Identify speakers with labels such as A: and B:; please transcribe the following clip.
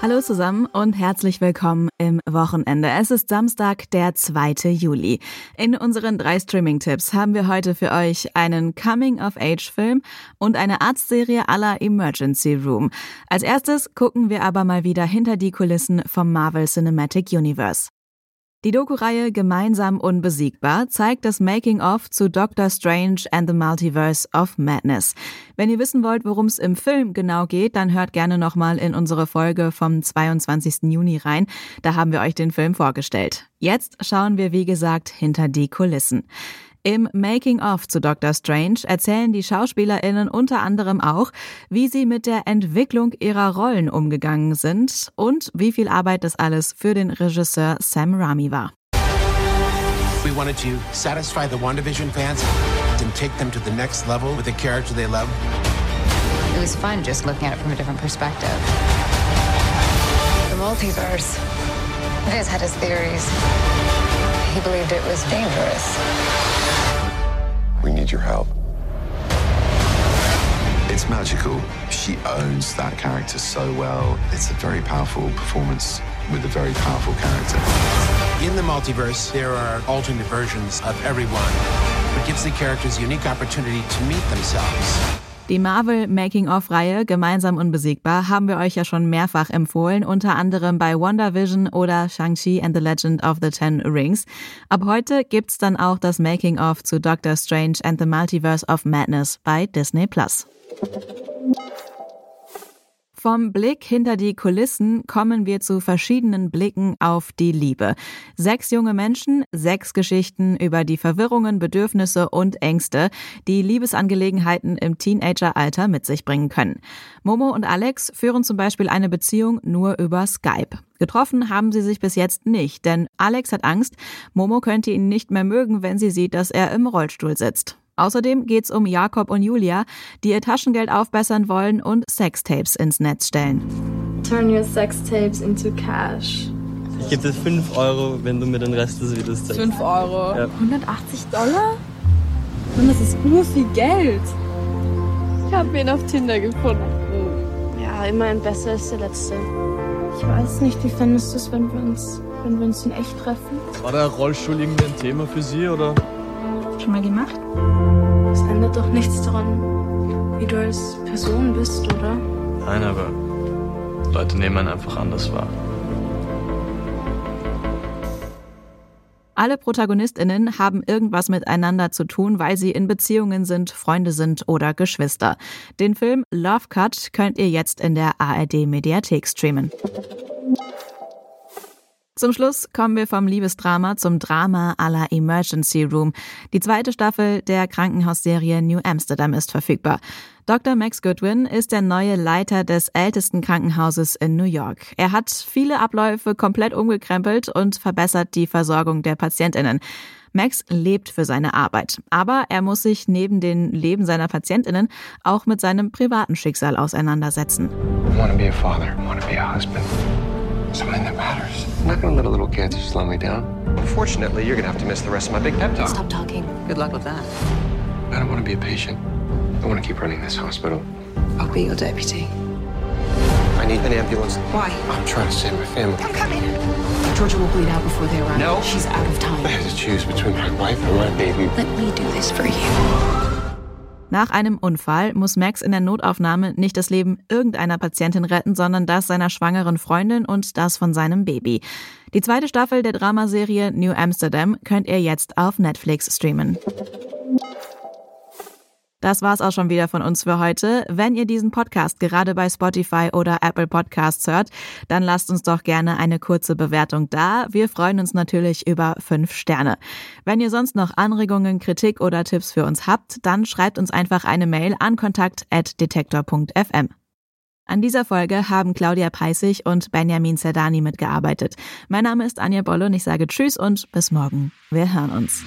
A: Hallo zusammen und herzlich willkommen im Wochenende. Es ist Samstag, der 2. Juli. In unseren drei Streaming-Tipps haben wir heute für euch einen Coming-of-Age-Film und eine Arztserie aller Emergency Room. Als erstes gucken wir aber mal wieder hinter die Kulissen vom Marvel Cinematic Universe. Die Doku-Reihe Gemeinsam unbesiegbar zeigt das Making-of zu Doctor Strange and the Multiverse of Madness. Wenn ihr wissen wollt, worum es im Film genau geht, dann hört gerne nochmal in unsere Folge vom 22. Juni rein. Da haben wir euch den Film vorgestellt. Jetzt schauen wir, wie gesagt, hinter die Kulissen. Im Making-of zu Doctor Strange erzählen die SchauspielerInnen unter anderem auch, wie sie mit der Entwicklung ihrer Rollen umgegangen sind und wie viel Arbeit das alles für den Regisseur Sam Raimi war.
B: We wanted to satisfy the WandaVision fans and take them to the next level with a character they love.
C: It was fun just looking at it from a different perspective. The multiverse. Liz had his theories. He believed it was dangerous.
D: We need your help.
E: It's magical. She owns that character so well. It's a very powerful performance with a very powerful character.
B: In the multiverse, there are alternate versions of everyone, but gives the characters a unique opportunity to meet themselves.
A: Die Marvel Making-of-Reihe Gemeinsam unbesiegbar haben wir euch ja schon mehrfach empfohlen, unter anderem bei WandaVision oder Shang-Chi and the Legend of the Ten Rings. Ab heute gibt's dann auch das Making-of zu Doctor Strange and the Multiverse of Madness bei Disney Plus. Vom Blick hinter die Kulissen kommen wir zu verschiedenen Blicken auf die Liebe. Sechs junge Menschen, sechs Geschichten über die Verwirrungen, Bedürfnisse und Ängste, die Liebesangelegenheiten im Teenageralter mit sich bringen können. Momo und Alex führen zum Beispiel eine Beziehung nur über Skype. Getroffen haben sie sich bis jetzt nicht, denn Alex hat Angst, Momo könnte ihn nicht mehr mögen, wenn sie sieht, dass er im Rollstuhl sitzt. Außerdem geht's um Jakob und Julia, die ihr Taschengeld aufbessern wollen und Sextapes ins Netz stellen.
F: Turn your sextapes into cash.
G: Ich gebe dir 5 Euro, wenn du mir den Rest des Videos zeigst.
F: 5 Euro?
G: Ja.
F: 180 Dollar? Mann, das ist nur viel Geld. Ich habe ihn auf Tinder gefunden. Ja, immerhin besser als der letzte. Ich weiß nicht, wie fändest du es, wenn wir uns, wenn wir uns in echt treffen?
G: War der Rollstuhl irgendwie ein Thema für Sie oder?
F: Schon mal gemacht? Es ändert doch nichts daran, wie du als Person bist, oder?
G: Nein, aber Leute nehmen einen einfach anders wahr.
A: Alle ProtagonistInnen haben irgendwas miteinander zu tun, weil sie in Beziehungen sind, Freunde sind oder Geschwister. Den Film Love Cut könnt ihr jetzt in der ARD Mediathek streamen. Zum Schluss kommen wir vom Liebesdrama zum Drama à la Emergency Room. Die zweite Staffel der Krankenhausserie New Amsterdam ist verfügbar. Dr. Max Goodwin ist der neue Leiter des ältesten Krankenhauses in New York. Er hat viele Abläufe komplett umgekrempelt und verbessert die Versorgung der Patientinnen. Max lebt für seine Arbeit, aber er muss sich neben dem Leben seiner Patientinnen auch mit seinem privaten Schicksal auseinandersetzen.
D: I want to be a father. I want to be a husband. Something that matters. I'm not going to let a little cancer slow me down. Unfortunately, you're going to have to miss the rest of my big pep talk.
C: Stop talking. Good luck with that.
D: I don't want to be a patient. I want to keep running this hospital.
C: I'll be your deputy.
D: I need an ambulance.
C: Why?
D: I'm trying to save my family.
C: I'm coming. Georgia will bleed out before they arrive.
D: No.
C: She's out of time.
D: I
C: time.
D: have to choose between my wife and my baby.
C: Let me do this for you.
A: Nach einem Unfall muss Max in der Notaufnahme nicht das Leben irgendeiner Patientin retten, sondern das seiner schwangeren Freundin und das von seinem Baby. Die zweite Staffel der Dramaserie New Amsterdam könnt ihr jetzt auf Netflix streamen. Das war's auch schon wieder von uns für heute. Wenn ihr diesen Podcast gerade bei Spotify oder Apple Podcasts hört, dann lasst uns doch gerne eine kurze Bewertung da. Wir freuen uns natürlich über fünf Sterne. Wenn ihr sonst noch Anregungen, Kritik oder Tipps für uns habt, dann schreibt uns einfach eine Mail an kontakt@detektor.fm. An dieser Folge haben Claudia Peissig und Benjamin Zerdani mitgearbeitet. Mein Name ist Anja Bolle und ich sage Tschüss und bis morgen. Wir hören uns.